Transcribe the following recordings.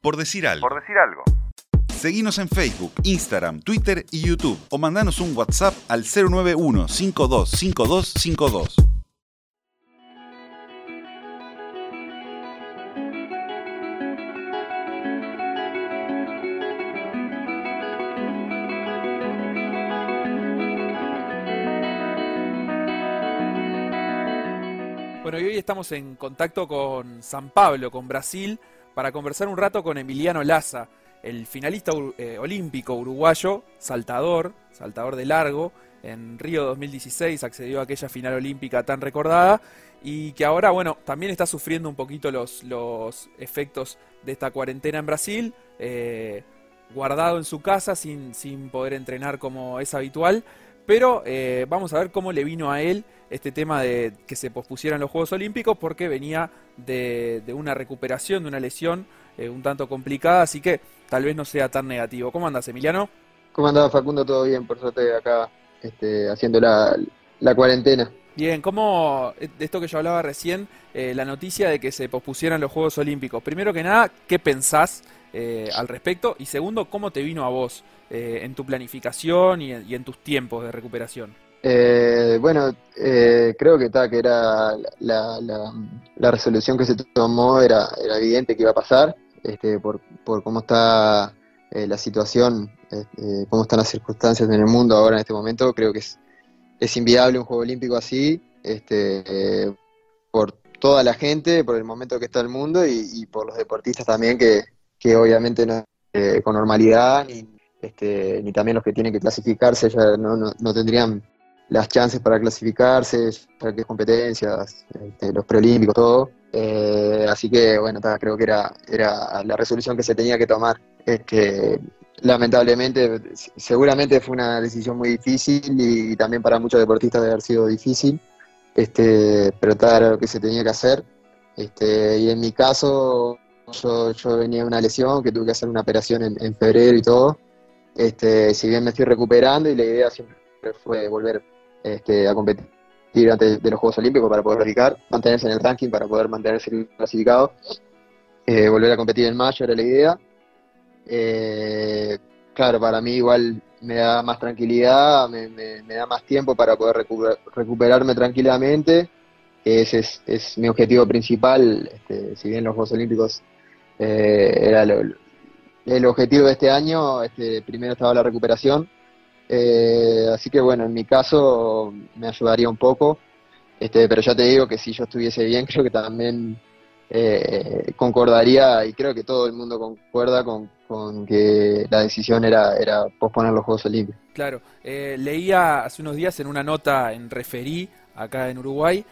por decir algo. Por decir algo. Seguinos en Facebook, Instagram, Twitter y YouTube o mandanos un WhatsApp al 091 525252. Bueno, y hoy estamos en contacto con San Pablo, con Brasil, para conversar un rato con Emiliano Laza, el finalista eh, olímpico uruguayo, saltador, saltador de largo. En Río 2016 accedió a aquella final olímpica tan recordada y que ahora, bueno, también está sufriendo un poquito los, los efectos de esta cuarentena en Brasil, eh, guardado en su casa sin, sin poder entrenar como es habitual. Pero eh, vamos a ver cómo le vino a él este tema de que se pospusieran los Juegos Olímpicos porque venía de, una recuperación, de una lesión eh, un tanto complicada, así que tal vez no sea tan negativo. ¿Cómo andas, Emiliano? ¿Cómo andaba Facundo? ¿Todo bien? Por suerte acá este, haciendo la, cuarentena. Bien, ¿cómo, de esto que yo hablaba recién, eh, la noticia de que se pospusieran los Juegos Olímpicos? Primero que nada, ¿qué pensás al respecto? Y segundo, ¿cómo te vino a vos eh, en tu planificación y en, tus tiempos de recuperación? Eh, bueno, eh, creo que, que era la, resolución que se tomó era, era evidente que iba a pasar, este, por, por cómo está la situación, este, cómo están las circunstancias en el mundo ahora en este momento, creo que es, es inviable un Juego Olímpico así, este, por toda la gente, por el momento que está el mundo y, por los deportistas también que, que obviamente no con normalidad ni, este, ni también los que tienen que clasificarse ya no, no, tendrían las chances para clasificarse, ya que competencias, este, los preolímpicos, todo. Eh, así que bueno, creo que era, era la resolución que se tenía que tomar. Este, lamentablemente, seguramente fue una decisión muy difícil y, también para muchos deportistas debe haber sido difícil, este, pero era lo que se tenía que hacer. Este, y en mi caso, yo, yo venía de una lesión que tuve que hacer una operación en, febrero y todo. Este, si bien me estoy recuperando y la idea siempre fue volver este, a competir antes de los Juegos Olímpicos para poder clasificar, mantenerse en el ranking para poder mantenerse clasificado, eh, volver a competir en mayo era la idea. Eh, claro, para mí igual me da más tranquilidad, me, da más tiempo para poder recuperarme tranquilamente. Ese es, mi objetivo principal, este, si bien los Juegos Olímpicos eh, era lo, el objetivo de este año, este, primero estaba la recuperación, eh, así que bueno, en mi caso me ayudaría un poco, este, pero ya te digo que si yo estuviese bien, creo que también eh, concordaría y creo que todo el mundo concuerda con, que la decisión era, era posponer los Juegos Olímpicos. Claro, eh, leía hace unos días en una nota en Referí acá en Uruguay,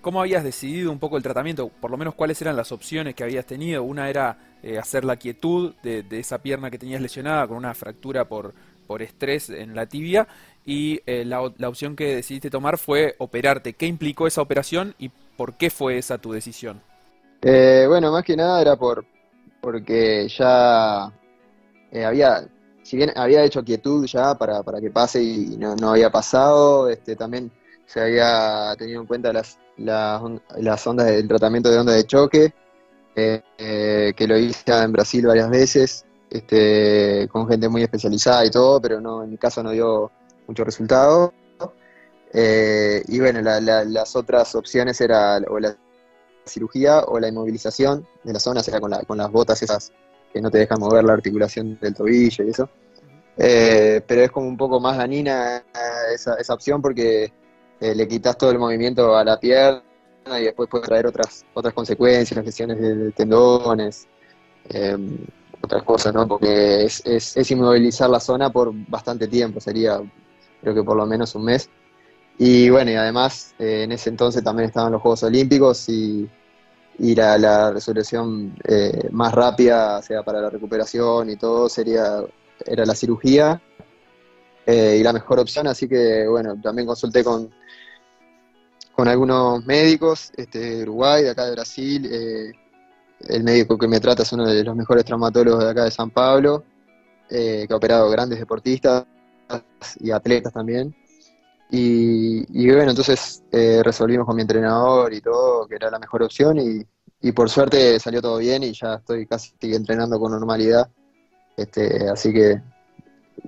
¿cómo habías decidido un poco el tratamiento? Por lo menos cuáles eran las opciones que habías tenido. Una era eh, hacer la quietud de, esa pierna que tenías lesionada con una fractura por, por estrés en la tibia y eh, la, opción que decidiste tomar fue operarte. ¿Qué implicó esa operación y por qué fue esa tu decisión? Eh, bueno, más que nada era por porque ya había, si bien había hecho quietud ya para, para que pase y no, no había pasado, este, también se había tenido en cuenta las, las, las ondas del tratamiento de onda de choque eh, que lo hice en Brasil varias veces, este, con gente muy especializada y todo, pero no, en mi caso no dio mucho resultado. Eh, y bueno, las otras opciones era o la cirugía o la inmovilización de la zona, sea, con, con las botas esas que no te dejan mover la articulación del tobillo y eso. Eh, pero es como un poco más dañina esa, esa opción porque le quitas todo el movimiento a la pierna y después puede traer otras otras consecuencias, lesiones de tendones, em, otras cosas, ¿no? Porque es, es, inmovilizar la zona por bastante tiempo, sería creo que por lo menos un mes. Y bueno, y además eh, en ese entonces también estaban los Juegos Olímpicos y, y la, la resolución eh, más rápida, sea para la recuperación y todo, sería era la cirugía eh, y la mejor opción, así que bueno, también consulté con, con algunos médicos este, de Uruguay, de acá de Brasil. Eh, el médico que me trata es uno de los mejores traumatólogos de acá de San Pablo, eh, que ha operado grandes deportistas y atletas también. Y, bueno, entonces eh, resolvimos con mi entrenador y todo que era la mejor opción y, y por suerte salió todo bien y ya estoy casi entrenando con normalidad. Este, así que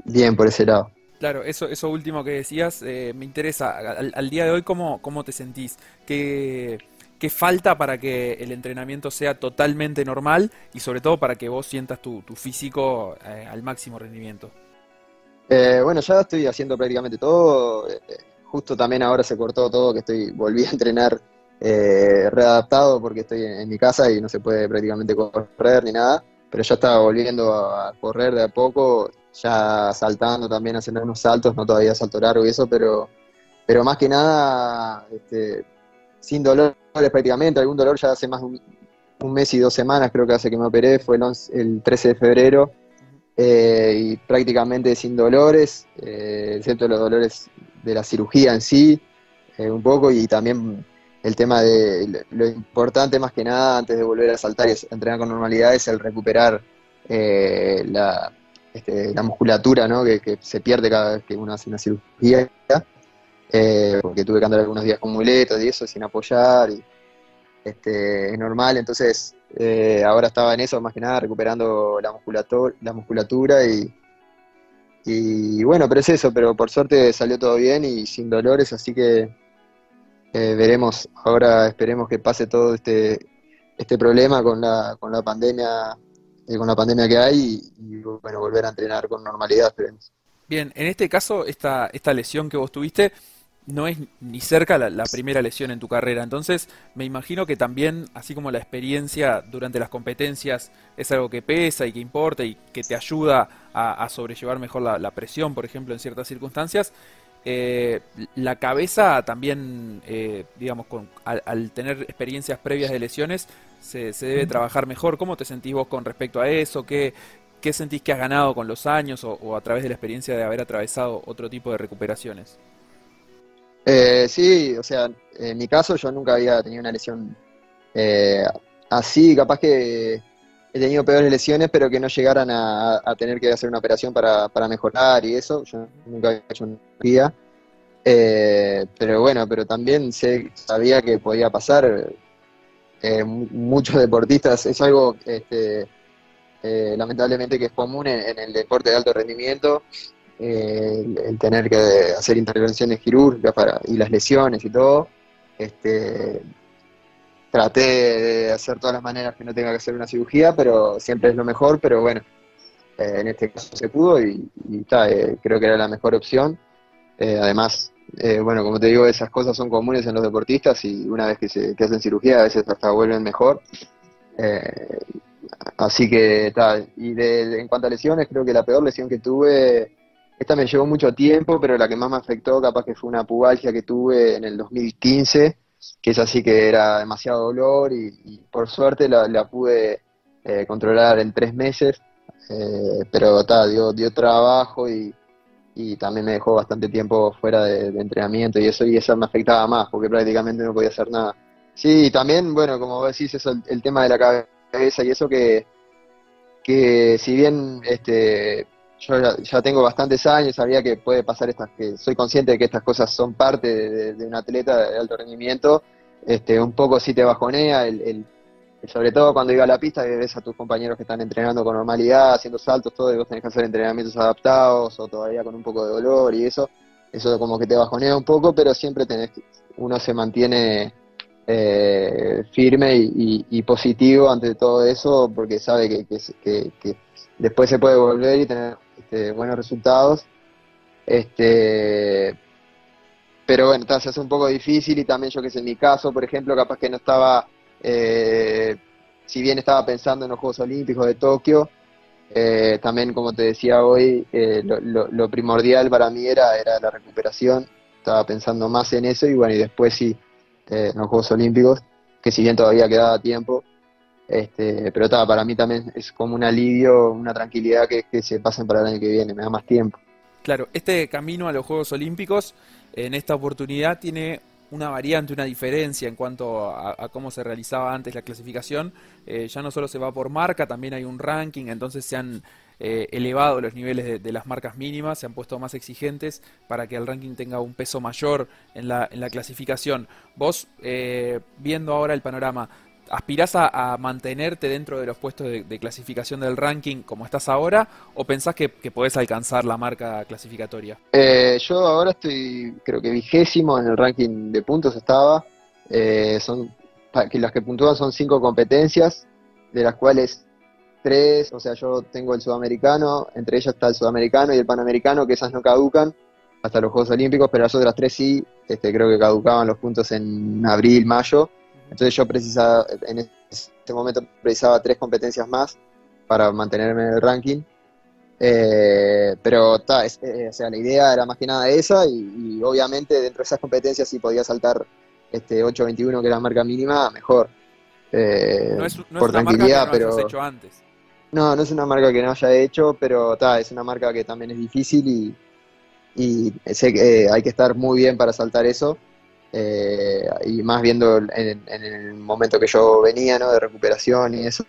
bien por ese lado. Claro, eso, eso último que decías eh, me interesa. Al, día de hoy, ¿cómo, cómo te sentís? ¿Qué, ¿Qué falta para que el entrenamiento sea totalmente normal y sobre todo para que vos sientas tu, físico eh, al máximo rendimiento? Eh, bueno, ya estoy haciendo prácticamente todo. justo también ahora se cortó todo, que estoy volví a entrenar readaptado porque estoy en, mi casa y no se puede prácticamente correr ni nada. Pero ya estaba volviendo a correr de a poco ya saltando también, haciendo unos saltos, no todavía salto largo y eso, pero, pero más que nada este, sin dolores prácticamente, algún dolor ya hace más de un, mes y dos semanas creo que hace que me operé, fue el, 13 de febrero, eh, y prácticamente sin dolores, eh, excepto los dolores de la cirugía en sí, eh, un poco, y también el tema de lo importante más que nada antes de volver a saltar y entrenar con normalidad es el recuperar la, este, la musculatura ¿no? que, se pierde cada vez que uno hace una cirugía, eh, porque tuve que andar algunos días con muletas y eso sin apoyar, y este, es normal, entonces eh, ahora estaba en eso más que nada recuperando la musculatura, la musculatura y, y bueno, pero es eso, pero por suerte salió todo bien y sin dolores, así que eh, veremos, ahora esperemos que pase todo este, este problema con la, con la pandemia eh, con la pandemia que hay y, bueno, volver a entrenar con normalidad, esperemos. Bien, en este caso, esta, esta lesión que vos tuviste no es ni cerca la, primera lesión en tu carrera, entonces me imagino que también, así como la experiencia durante las competencias es algo que pesa y que importa y que te ayuda a, sobrellevar mejor la, presión, por ejemplo, en ciertas circunstancias, eh, la cabeza también, eh, digamos, con, al, tener experiencias previas de lesiones, se, debe trabajar mejor. ¿Cómo te sentís vos con respecto a eso? ¿Qué, qué sentís que has ganado con los años o, a través de la experiencia de haber atravesado otro tipo de recuperaciones? Eh, sí, o sea, en mi caso yo nunca había tenido una lesión eh, así, capaz que he tenido peores lesiones, pero que no llegaran a, tener que hacer una operación para, para, mejorar y eso. Yo nunca había hecho una cirugía. Eh, pero bueno, pero también sé, sabía que podía pasar. Eh, muchos deportistas, es algo este, eh, lamentablemente que es común en, el deporte de alto rendimiento, el, tener que hacer intervenciones quirúrgicas para, y las lesiones y todo. Este, traté de hacer todas las maneras que no tenga que hacer una cirugía, pero siempre es lo mejor, pero bueno, en este caso se pudo y, creo que era la mejor opción. además, eh, bueno, como te digo, esas cosas son comunes en los deportistas y una vez que, se, hacen cirugía a veces hasta vuelven mejor. Eh, así que tal. Y de, en cuanto a lesiones, creo que la peor lesión que tuve, esta me llevó mucho tiempo, pero la que más me afectó capaz que fue una pubalgia que tuve en el 2015, que es así que era demasiado dolor y, por suerte la, pude eh, controlar en tres meses. pero tal, dio, dio trabajo y, y también me dejó bastante tiempo fuera de, entrenamiento y eso y eso me afectaba más porque prácticamente no podía hacer nada. Sí, también, bueno, como vos decís, eso, el, tema de la cabeza y eso que, que si bien este, yo ya, tengo bastantes años, sabía que puede pasar estas, que soy consciente de que estas cosas son parte de, un atleta de alto rendimiento, este, un poco sí te bajonea el sobre todo cuando iba a la pista y ves a tus compañeros que están entrenando con normalidad, haciendo saltos, todo, y vos tenés que hacer entrenamientos adaptados o todavía con un poco de dolor y eso, eso como que te bajonea un poco, pero siempre tenés, uno se mantiene eh, firme y, positivo ante todo eso porque sabe que, después se puede volver y tener este, buenos resultados. Este, pero bueno, se hace un poco difícil y también yo que sé, en mi caso, por ejemplo, capaz que no estaba eh, si bien estaba pensando en los Juegos Olímpicos de Tokio, eh, también como te decía hoy, eh, lo, primordial para mí era, la recuperación, estaba pensando más en eso y bueno, y después sí, en los Juegos Olímpicos, que si bien todavía quedaba tiempo, este, pero para mí también es como un alivio, una tranquilidad que, que se pasen para el año que viene, me da más tiempo. Claro, este camino a los Juegos Olímpicos en esta oportunidad tiene una variante, una diferencia en cuanto a, cómo se realizaba antes la clasificación. Eh, ya no solo se va por marca, también hay un ranking, entonces se han eh, elevado los niveles de, las marcas mínimas, se han puesto más exigentes para que el ranking tenga un peso mayor en la, en la clasificación. Vos, eh, viendo ahora el panorama, ¿aspirás a, mantenerte dentro de los puestos de, clasificación del ranking como estás ahora o pensás que, podés alcanzar la marca clasificatoria? Eh, yo ahora estoy, creo que vigésimo en el ranking de puntos estaba. Eh, son que las que puntúan son cinco competencias, de las cuales tres, o sea, yo tengo el sudamericano, entre ellas está el sudamericano y el panamericano, que esas no caducan hasta los Juegos Olímpicos, pero las otras tres sí, este, creo que caducaban los puntos en abril, mayo. Entonces yo precisaba, en ese momento precisaba tres competencias más para mantenerme en el ranking. Eh, pero está, eh, o sea, la idea era más que nada esa y, obviamente dentro de esas competencias si podía saltar este 8.21 que era la marca mínima, mejor. Eh, no es, por tranquilidad, marca que no pero hecho antes. No, no es una marca que no haya hecho, pero está, es una marca que también es difícil y, y sé que hay que estar muy bien para saltar eso. Eh, y más viendo en, el momento que yo venía, ¿no? De recuperación y eso,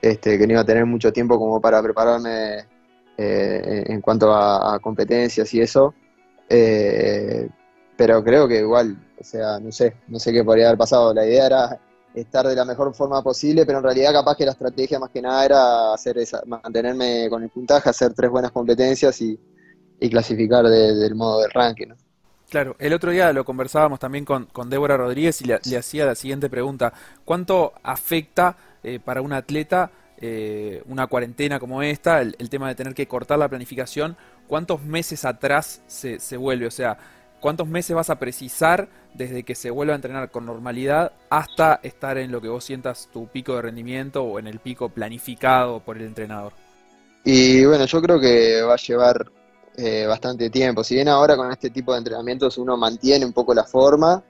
este, que no iba a tener mucho tiempo como para prepararme eh, en cuanto a, competencias y eso. Eh, pero creo que igual, o sea, no sé, no sé qué podría haber pasado. La idea era estar de la mejor forma posible, pero en realidad capaz que la estrategia más que nada era hacer esa, mantenerme con el puntaje, hacer tres buenas competencias y, clasificar del modo del ranking. ¿no? Claro, el otro día lo conversábamos también con, con Débora Rodríguez y le, hacía la siguiente pregunta. ¿Cuánto afecta eh, para un atleta eh, una cuarentena como esta, el, tema de tener que cortar la planificación? ¿Cuántos meses atrás se, se vuelve? O sea, ¿cuántos meses vas a precisar desde que se vuelva a entrenar con normalidad hasta estar en lo que vos sientas tu pico de rendimiento o en el pico planificado por el entrenador? Y bueno, yo creo que va a llevar eh, bastante tiempo. Si bien ahora con este tipo de entrenamientos uno mantiene un poco la forma,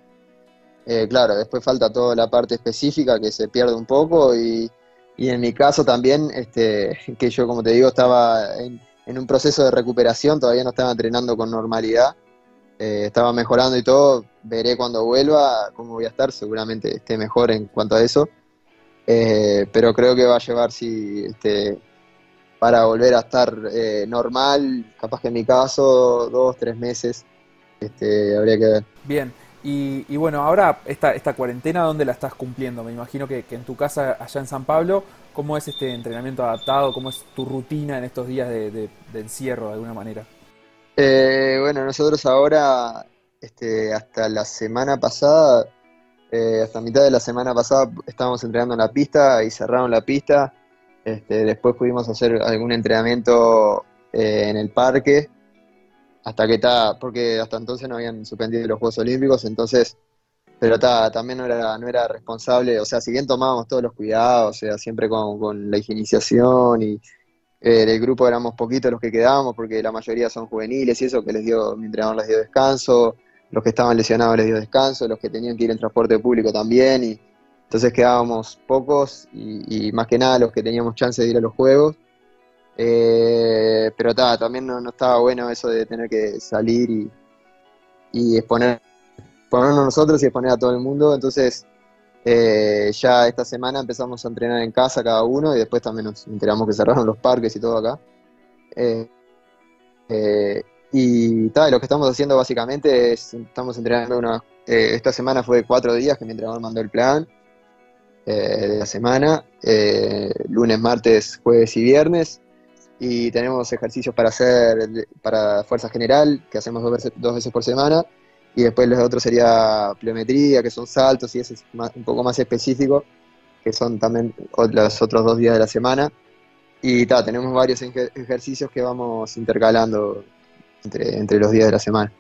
eh, claro, después falta toda la parte específica que se pierde un poco y, en mi caso también, este, que yo como te digo estaba en, un proceso de recuperación, todavía no estaba entrenando con normalidad, eh, estaba mejorando y todo, veré cuando vuelva cómo voy a estar, seguramente esté mejor en cuanto a eso, pero creo que va a llevar, sí, este, para volver a estar eh, normal, capaz que en mi caso, dos, tres meses, este, habría que ver. Bien, y, bueno, ahora esta, esta cuarentena, ¿dónde la estás cumpliendo? Me imagino que, en tu casa allá en San Pablo, ¿cómo es este entrenamiento adaptado? ¿Cómo es tu rutina en estos días de, encierro de alguna manera? Eh, bueno, nosotros ahora, este, hasta la semana pasada, eh, hasta mitad de la semana pasada, estábamos entrenando en la pista y cerraron la pista este, después pudimos hacer algún entrenamiento eh, en el parque, hasta que está, porque hasta entonces no habían suspendido los Juegos Olímpicos, entonces, pero también no era, no era responsable, o sea, si bien tomábamos todos los cuidados, o sea, siempre con, la higienización y eh, del grupo éramos poquitos los que quedábamos, porque la mayoría son juveniles y eso, que les dio, mi entrenador les dio descanso, los que estaban lesionados les dio descanso, los que tenían que ir en transporte público también, y entonces quedábamos pocos y, más que nada los que teníamos chance de ir a los juegos. Eh, pero también no, estaba bueno eso de tener que salir y, exponer, exponernos nosotros y exponer a todo el mundo. Entonces eh, ya esta semana empezamos a entrenar en casa cada uno y después también nos enteramos que cerraron los parques y todo acá. Eh, y tal, lo que estamos haciendo básicamente es, estamos entrenando una, esta semana fue cuatro días que mi entrenador mandó el plan eh, de la semana, eh, lunes, martes, jueves y viernes. Y tenemos ejercicios para hacer para fuerza general, que hacemos dos veces, dos veces por semana. Y después los otros sería pliometría, que son saltos, y ese es un poco más específico, que son también los otros dos días de la semana. Y ta, tenemos varios ejercicios que vamos intercalando entre, entre los días de la semana.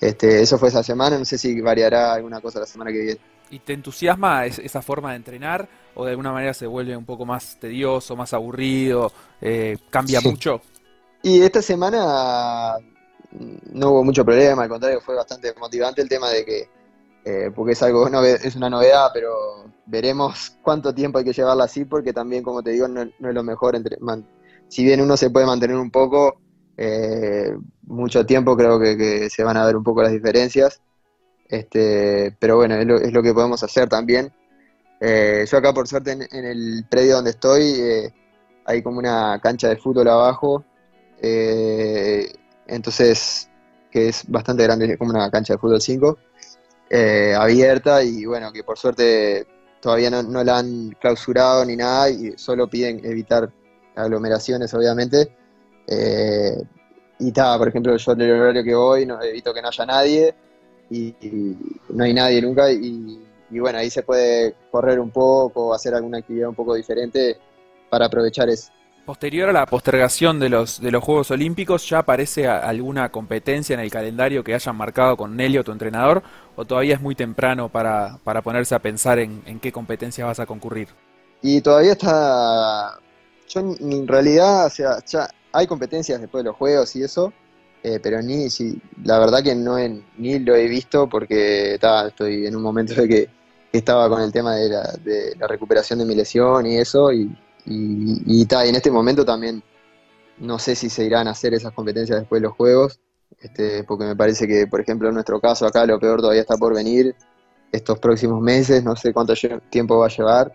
Este, eso fue esa semana, no sé si variará alguna cosa la semana que viene. ¿Y te entusiasma esa forma de entrenar o de alguna manera se vuelve un poco más tedioso, más aburrido, eh, cambia mucho? Y esta semana no hubo mucho problema, al contrario fue bastante motivante el tema de que, eh, porque es algo, es una novedad, pero veremos cuánto tiempo hay que llevarla así, porque también, como te digo, no, es lo mejor. Entre, si bien uno se puede mantener un poco, eh, mucho tiempo creo que se van a ver un poco las diferencias. Este, pero bueno, es lo, que podemos hacer también. Eh, yo acá, por suerte, en, el predio donde estoy, eh, hay como una cancha de fútbol abajo. Eh, entonces, que es bastante grande, como una cancha de fútbol 5, abierta y bueno, que por suerte todavía no, no la han clausurado ni nada y solo piden evitar aglomeraciones, obviamente. Eh, y está, por ejemplo, yo en el horario que voy no, evito que no haya nadie y, no hay nadie nunca y, bueno, ahí se puede correr un poco, hacer alguna actividad un poco diferente para aprovechar eso. Posterior a la postergación de los, de los Juegos Olímpicos, ¿ya aparece alguna competencia en el calendario que hayan marcado con Nelio, tu entrenador, o todavía es muy temprano para, para ponerse a pensar en, en qué competencia vas a concurrir? Y todavía está, yo en realidad, o sea, ya hay competencias después de los juegos y eso, eh, pero ni, si, la verdad que no ni lo he visto porque estoy en un momento de que, estaba con el tema de la, de la, recuperación de mi lesión y eso, y, y, en este momento también no sé si se irán a hacer esas competencias después de los juegos, este, porque me parece que, por ejemplo, en nuestro caso acá lo peor todavía está por venir estos próximos meses, no sé cuánto tiempo va a llevar,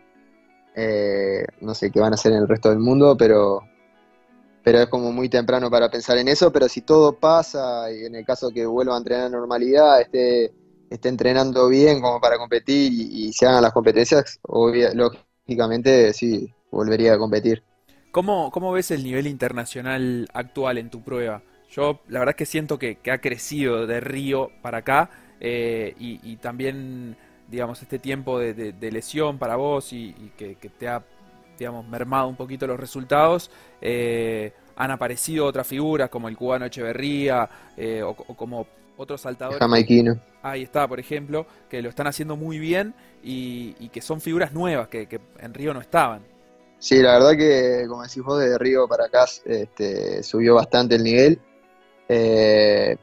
eh, no sé qué van a hacer en el resto del mundo, pero pero es como muy temprano para pensar en eso, pero si todo pasa y en el caso que vuelva a entrenar a normalidad, esté, esté entrenando bien como para competir y, se hagan las competencias, lógicamente sí, volvería a competir. ¿Cómo, ¿Cómo ves el nivel internacional actual en tu prueba? Yo la verdad es que siento que, ha crecido de Río para acá eh, y, también, digamos, este tiempo de, lesión para vos y, que, que te ha digamos, mermado un poquito los resultados, eh, han aparecido otras figuras como el cubano Echeverría eh, o, como otros saltadores. Jamaiquino. Ahí está, por ejemplo, que lo están haciendo muy bien y, que son figuras nuevas que, en Río no estaban. Sí, la verdad que, como decís vos, de Río para acá este, subió bastante el nivel. Eh,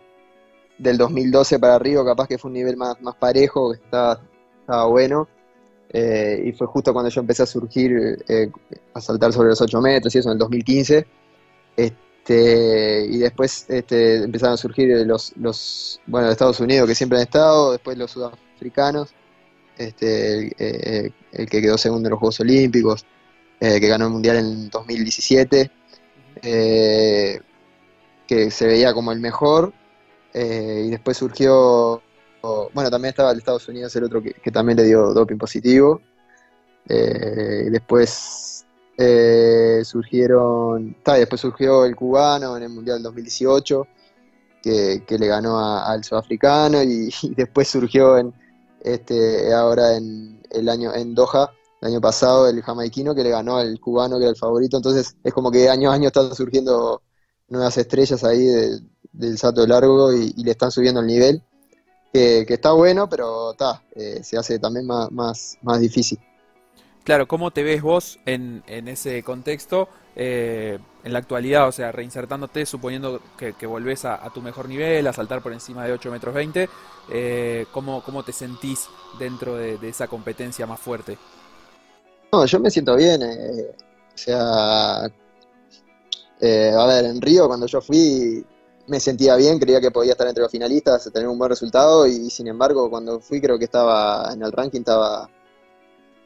del 2012 para Río capaz que fue un nivel más, más parejo, que estaba bueno. Eh, y fue justo cuando yo empecé a surgir, eh, a saltar sobre los 8 metros y eso en el 2015. Este, y después este, empezaron a surgir los, los, bueno, de Estados Unidos que siempre han estado, después los sudafricanos, este, eh, el que quedó segundo en los Juegos Olímpicos, que ganó el Mundial en 2017, que se veía como el mejor, y después surgió bueno, también estaba el Estados Unidos, el otro que, también le dio doping positivo. Eh, después eh, surgieron, después surgió el cubano en el Mundial 2018, que, le ganó al sudafricano, y, después surgió en este ahora en el año en Doha, el año pasado, el jamaiquino que le ganó al cubano, que era el favorito. Entonces es como que año a año están surgiendo nuevas estrellas ahí del salto largo y le están subiendo el nivel que, está bueno, pero está, eh, se hace también más, más, difícil. Claro, ¿cómo te ves vos en, en ese contexto eh, en la actualidad? O sea, reinsertándote, suponiendo que, que volvés a, tu mejor nivel, a saltar por encima de 8 metros 20, eh, ¿cómo, te sentís dentro de, esa competencia más fuerte? No, yo me siento bien. o sea, a ver, en Río cuando yo fui me sentía bien, creía que podía estar entre los finalistas, tener un buen resultado y sin embargo cuando fui creo que estaba en el ranking, estaba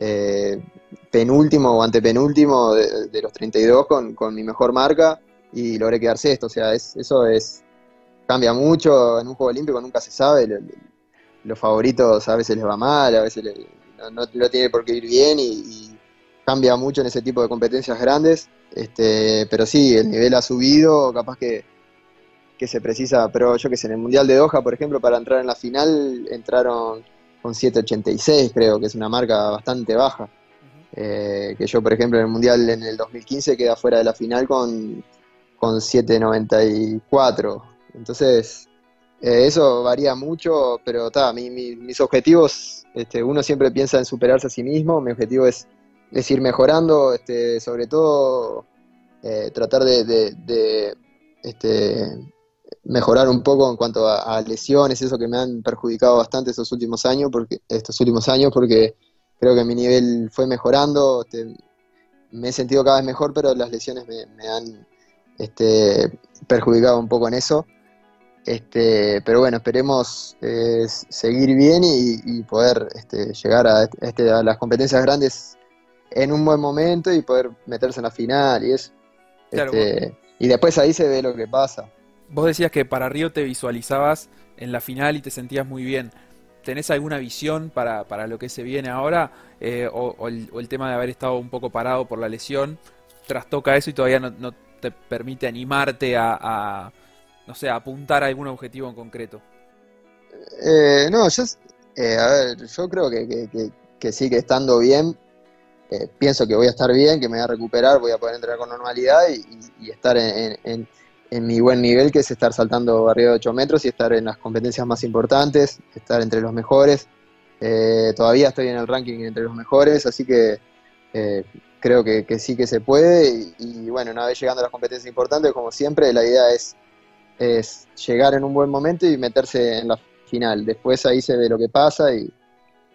eh, penúltimo o antepenúltimo de, de los 32 con, con, mi mejor marca y logré quedar sexto, o sea, eso es cambia mucho, en un juego olímpico nunca se sabe, los favoritos a veces les va mal, a veces no, no, tiene por qué ir bien y, cambia mucho en ese tipo de competencias grandes, este, pero sí, el nivel ha subido, capaz que que se precisa, pero yo que sé, en el Mundial de Doha, por ejemplo, para entrar en la final entraron con 7.86, creo que es una marca bastante baja. Eh, que yo, por ejemplo, en el Mundial en el 2015 queda fuera de la final con, con 7.94. Entonces, eh, eso varía mucho, pero está, mis objetivos, este, uno siempre piensa en superarse a sí mismo, mi objetivo es, es ir mejorando, este, sobre todo eh, tratar de, de este, mejorar un poco en cuanto a, lesiones, eso que me han perjudicado bastante estos últimos años, porque estos últimos años, porque creo que mi nivel fue mejorando, este, me he sentido cada vez mejor, pero las lesiones me, han este, perjudicado un poco en eso. Este, pero bueno, esperemos eh, seguir bien y, poder este, llegar a, este, a las competencias grandes en un buen momento y poder meterse en la final y eso. Este, y después ahí se ve lo que pasa. Vos decías que para Río te visualizabas en la final y te sentías muy bien. ¿tenés alguna visión para, para lo que se viene ahora? Eh, o, el, tema de haber estado un poco parado por la lesión trastoca eso y todavía no, te permite animarte a, no sé, apuntar a algún objetivo en concreto? Eh, no, yo, eh, a ver, yo creo que, que, sigue estando bien. pienso que voy a estar bien, que me voy a recuperar, voy a poder entrenar con normalidad y, estar en en mi buen nivel, que es estar saltando barrio de 8 metros y estar en las competencias más importantes, estar entre los mejores. Eh, todavía estoy en el ranking entre los mejores, así que eh, creo que, sí que se puede. Y, bueno, una vez llegando a las competencias importantes, como siempre, la idea es, es llegar en un buen momento y meterse en la final. Después ahí se ve lo que pasa y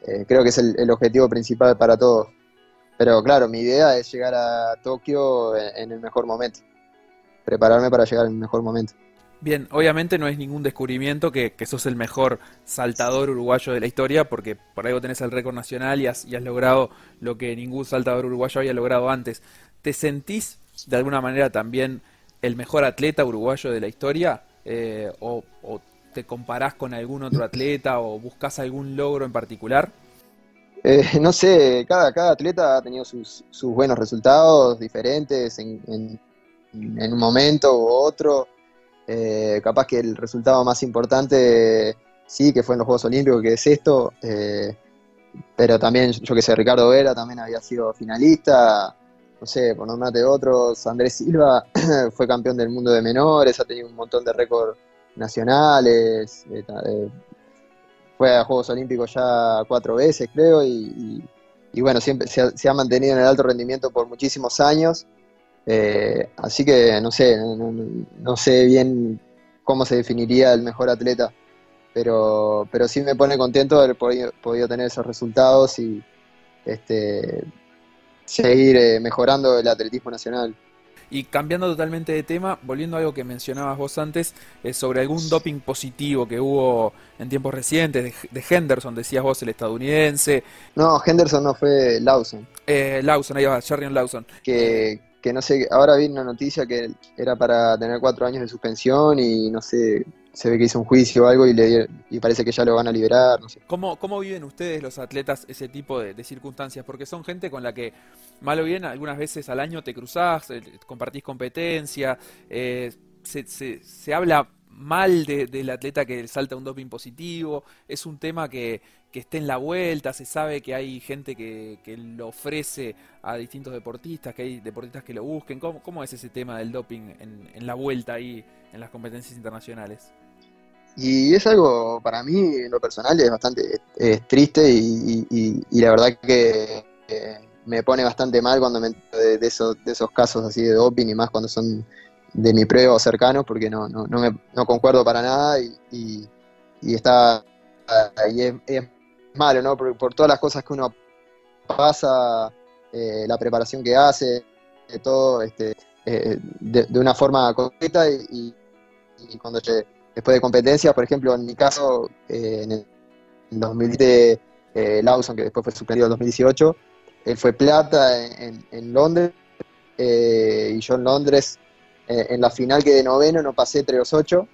eh, creo que es el, objetivo principal para todos. Pero claro, mi idea es llegar a Tokio en el mejor momento prepararme para llegar en el mejor momento. Bien, obviamente no es ningún descubrimiento que, sos el mejor saltador uruguayo de la historia, porque por algo tenés el récord nacional y has, logrado lo que ningún saltador uruguayo había logrado antes. ¿Te sentís de alguna manera también el mejor atleta uruguayo de la historia? Eh, o, te comparás con algún otro atleta o buscas algún logro en particular? Eh, no sé, cada, cada atleta ha tenido sus, buenos resultados diferentes en en un momento u otro. Eh, capaz que el resultado más importante sí, que fue en los Juegos Olímpicos, que es esto. Eh, pero también, yo que sé, Ricardo Vera también había sido finalista. No sé, por nombrarte otros, Andrés Silva fue campeón del mundo de menores, ha tenido un montón de récords nacionales. Eh, fue a Juegos Olímpicos ya cuatro veces, creo, y, bueno, siempre se ha, mantenido en el alto rendimiento por muchísimos años. Eh, así que no sé, no, sé bien cómo se definiría el mejor atleta, pero, pero sí me pone contento de haber podido, tener esos resultados y este, seguir eh, mejorando el atletismo nacional. Y cambiando totalmente de tema, volviendo a algo que mencionabas vos antes, eh, sobre algún doping positivo que hubo en tiempos recientes, de, Henderson, decías vos, el estadounidense. No, Henderson no fue Lawson. Lawson, ahí va, Sherrion Lawson. Que, que no sé, ahora vi una noticia que era para tener cuatro años de suspensión y no sé, se ve que hizo un juicio o algo y, le, y parece que ya lo van a liberar. ¿Cómo, cómo viven ustedes los atletas ese tipo de, circunstancias? Porque son gente con la que, mal o bien, algunas veces al año te cruzás, eh, compartís competencia, eh, se, se, se habla mal del atleta que salta un doping positivo, es un tema que, que esté en la vuelta, se sabe que hay gente que, que, lo ofrece a distintos deportistas, que hay deportistas que lo busquen. ¿Cómo, cómo es ese tema del doping en, en, la vuelta ahí en las competencias internacionales? Y es algo, para mí, en lo personal, es bastante triste y, la verdad que me pone bastante mal cuando me de, de, esos, de esos casos así de doping y más cuando son de mi prueba cercano, porque no, no, no, me, no concuerdo para nada y, y, está y es, malo, ¿no? Por, todas las cosas que uno pasa, eh, la preparación que hace, todo este, eh, de, una forma concreta y, cuando después de competencias, por ejemplo, en mi caso, eh, en el 2017, Lawson, que después fue suspendido en 2018, él fue plata en, en Londres y yo en Londres eh, en la final quedé noveno, no pasé entre los ocho.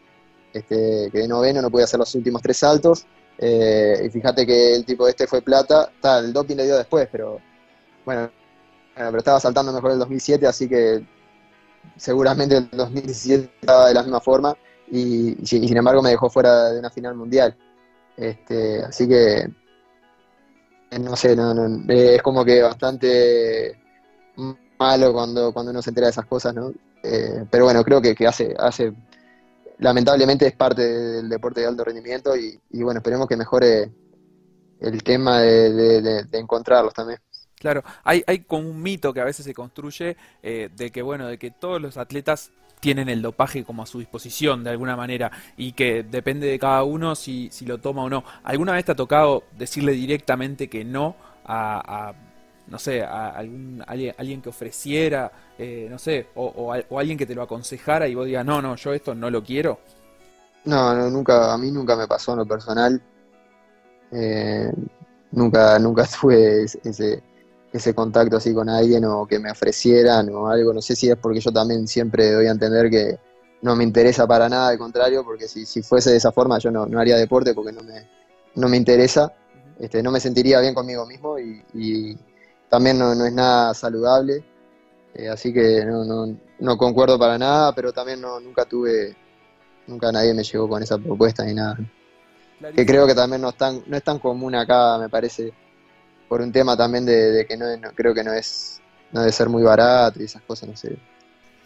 Este, quedé noveno, no pude hacer los últimos tres saltos. Eh, y fíjate que el tipo este fue plata. el doping le dio después, pero bueno, pero estaba saltando mejor el 2007, así que seguramente el 2017 estaba de la misma forma. Y, sin embargo me dejó fuera de una final mundial. Este, así que no sé, es como que bastante malo cuando, cuando uno se entera de esas cosas, ¿no? Eh, pero bueno, creo que, hace, hace, lamentablemente es parte del deporte de alto rendimiento y, bueno, esperemos que mejore el tema de, encontrarlos también. Claro, hay, hay como un mito que a veces se construye eh, de que, bueno, de que todos los atletas tienen el dopaje como a su disposición de alguna manera y que depende de cada uno si, si lo toma o no. ¿Alguna vez te ha tocado decirle directamente que no a no sé, a algún, alguien, que ofreciera, eh, no sé, o, alguien que te lo aconsejara y vos digas, no, no, yo esto no lo quiero? No, no nunca, a mí nunca me pasó en lo personal. Eh, nunca, nunca tuve ese, ese contacto así con alguien o que me ofrecieran o algo. No sé si es porque yo también siempre doy a entender que no me interesa para nada, al contrario, porque si, si fuese de esa forma yo no, no haría deporte porque no me, no me interesa, este, no me sentiría bien conmigo mismo y, también no, es nada saludable, eh, así que no, no, no, concuerdo para nada, pero también no, nunca tuve, nunca nadie me llegó con esa propuesta ni nada. Que creo que también no es, tan, no es tan común acá, me parece, por un tema también de, que no, creo que no es, no debe ser muy barato y esas cosas, no sé.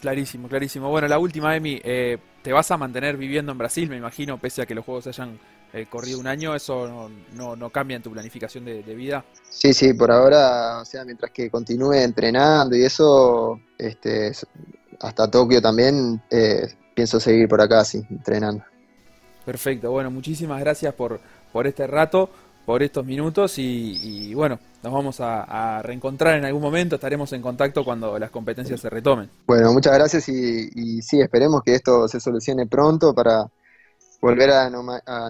Clarísimo, clarísimo. Bueno, la última, Emi, eh, ¿te vas a mantener viviendo en Brasil, me imagino, pese a que los juegos hayan eh, corrido un año? ¿Eso no, no, cambia en tu planificación de, vida? Sí, sí, por ahora, o sea, mientras que continúe entrenando y eso, este, hasta Tokio también, eh, pienso seguir por acá, sí, entrenando. Perfecto, bueno, muchísimas gracias por, por este rato por estos minutos y, bueno, nos vamos a, reencontrar en algún momento, estaremos en contacto cuando las competencias se retomen. Bueno, muchas gracias y, sí, esperemos que esto se solucione pronto para volver a,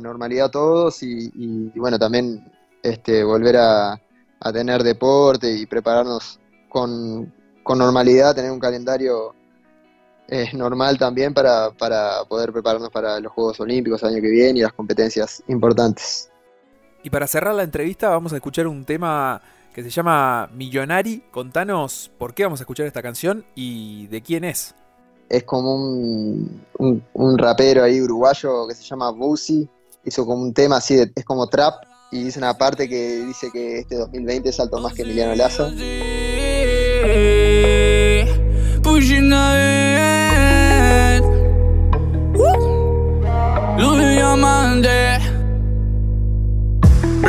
normalidad todos y, bueno, también este, volver a, tener deporte y prepararnos con, normalidad, tener un calendario eh, normal también para, para poder prepararnos para los Juegos Olímpicos el año que viene y las competencias importantes. Y para cerrar la entrevista vamos a escuchar un tema que se llama Millonari. Contanos por qué vamos a escuchar esta canción y de quién es. Es como un, un, rapero ahí uruguayo que se llama Boosie. Hizo como un tema así, es como trap. Y dice una parte que dice que este 2020 saltó más que Emiliano Lazo.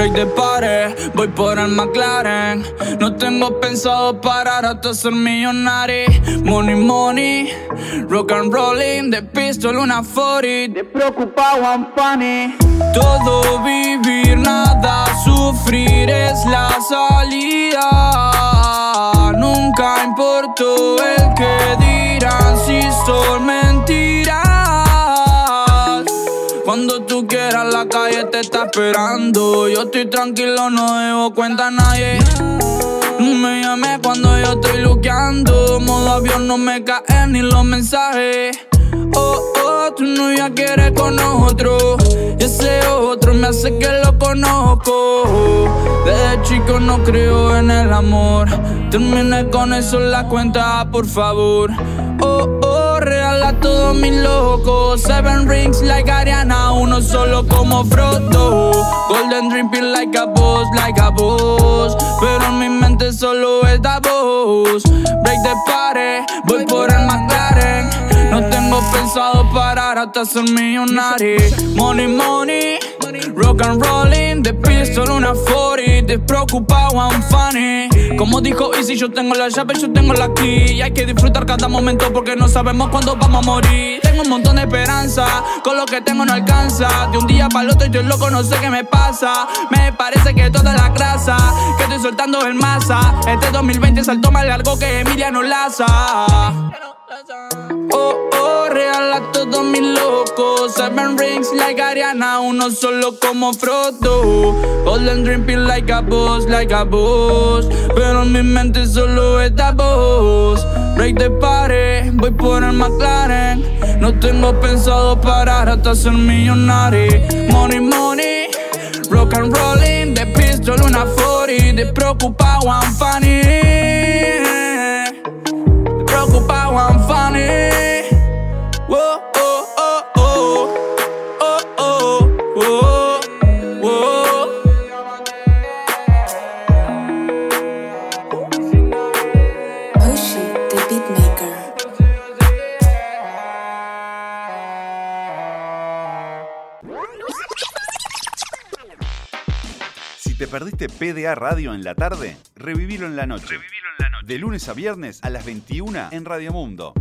Break de pared, voy por el McLaren. No tengo pensado parar hasta ser millonario. Money, money, rock and rolling, de pistol una 40. De preocupado, I'm funny. Todo vivir, nada sufrir es la salida. Nunca importó el que dirán si son mentiras. Cuando tú quieras, la está esperando. Yo estoy tranquilo, no debo cuenta a nadie. No me llames cuando yo estoy luqueando. Modo avión no me caen ni los mensajes. Oh, oh, tu novia quiere con otro. Y ese otro me hace que lo conozco. Desde chico no creo en el amor. Terminé con eso la cuenta, por favor. Oh, oh, todos mis locos. Seven rings like Ariana, uno solo como Frodo. Golden drinking like a boss, like a boss. Pero en mi mente solo está voz. Break the party, voy por el McLaren. No tengo pensado parar hasta ser millonario. Money, money, rock and rolling. De pistol una 40, despreocupado, I'm funny. Como dijo Easy, yo tengo la llave, yo tengo la key. Y hay que disfrutar cada momento porque no sabemos cuándo vamos a morir. Tengo un montón de esperanza, con lo que tengo no alcanza. De un día para el otro estoy loco, no sé qué me pasa. Me parece que toda la grasa que estoy soltando en masa. Este 2020 saltó más largo que Emiliano Laza. Oh, oh, real a todos mis locos. Seven rings like Ariana, uno solo como Frodo. Golden dripping like a boss, like a boss. Pero en mi mente solo está voz. Break the party, voy por el McLaren. No tengo pensado parar hasta ser millonario. Money, money, rock and rolling. De pistol, una 40. De preocupado, I'm funny. preocupado, I'm perdiste PDA Radio en la tarde, revivilo en la noche. De lunes a viernes a las 21 en Radio Mundo.